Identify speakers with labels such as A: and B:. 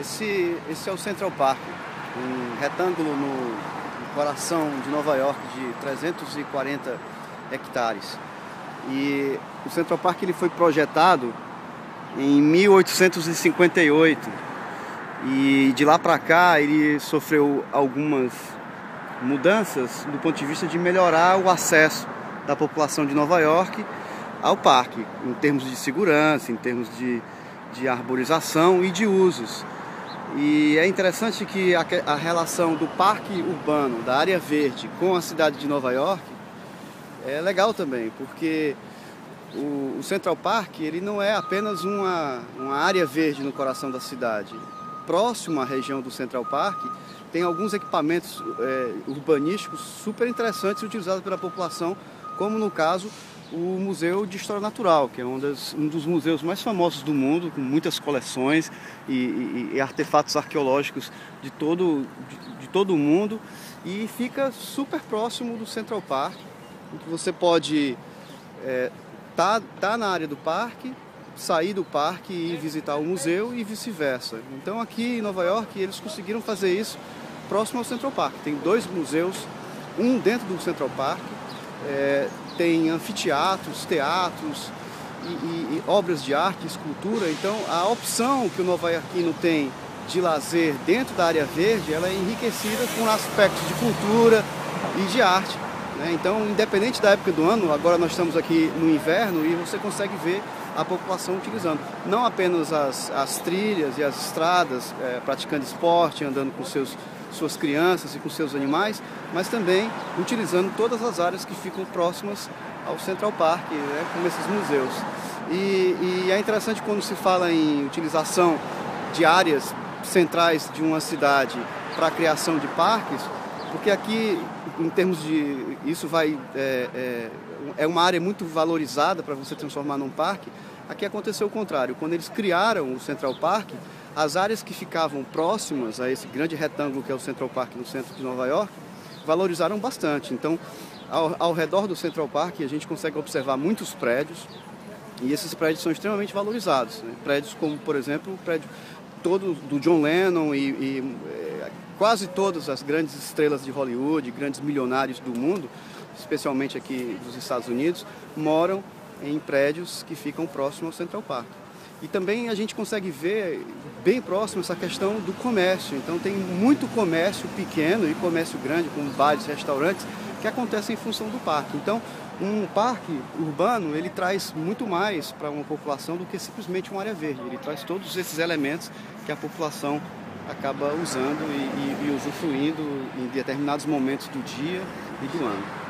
A: Esse, esse é o Central Park, um retângulo no, no coração de Nova York de 340 hectares. E o Central Park ele foi projetado em 1858 e de lá para cá ele sofreu algumas mudanças do ponto de vista de melhorar o acesso da população de Nova York ao parque, em termos de segurança, em termos de, de arborização e de usos. E é interessante que a, a, relação do parque urbano, da área verde, com a cidade de Nova York é legal também, porque o, o Central Park ele não é apenas uma, uma área verde no coração da cidade. Próximo à região do Central Park, tem alguns equipamentos é, urbanísticos super interessantes utilizados pela população, como no caso o Museu de História Natural, que é um, das, um dos museus mais famosos do mundo, com muitas coleções e, e, e artefatos arqueológicos de todo, de, de, todo o mundo. E fica super próximo do Central Park, em você pode estar é, tá, tá na área do parque, sair do parque e visitar o museu e vice-versa. Então aqui em Nova York eles conseguiram fazer isso próximo ao Central Park. Tem dois museus, um dentro do Central Park, é, tem anfiteatros, teatros e, e, e, obras de arte, escultura. Então, a opção que o Nova Iorquino tem de lazer dentro da área verde, ela é enriquecida com aspectos de cultura e de arte. Né? Então, independente da época do ano, agora nós estamos aqui no inverno e você consegue ver a população utilizando. Não apenas as, as trilhas e as estradas, é, praticando esporte, andando com seus suas crianças e com seus animais, mas também utilizando todas as áreas que ficam próximas ao Central Park, né, como esses museus. E, e é interessante quando se fala em utilização de áreas centrais de uma cidade para a criação de parques, porque aqui, em termos de. Isso vai. É, é, é uma área muito valorizada para você transformar num parque. Aqui aconteceu o contrário. Quando eles criaram o Central Park, as áreas que ficavam próximas a esse grande retângulo que é o Central Park no centro de Nova York valorizaram bastante. Então, ao, ao redor do Central Park, a gente consegue observar muitos prédios e esses prédios são extremamente valorizados. Né? Prédios como, por exemplo, o prédio todo do John Lennon e, e é, quase todas as grandes estrelas de Hollywood, grandes milionários do mundo, especialmente aqui dos Estados Unidos, moram em prédios que ficam próximos ao Central Park. E também a gente consegue ver bem próximo essa questão do comércio. Então tem muito comércio pequeno e comércio grande, como bares, restaurantes, que acontecem em função do parque. Então um parque urbano ele traz muito mais para uma população do que simplesmente uma área verde. Ele traz todos esses elementos que a população acaba usando e, e, e usufruindo em determinados momentos do dia e do ano.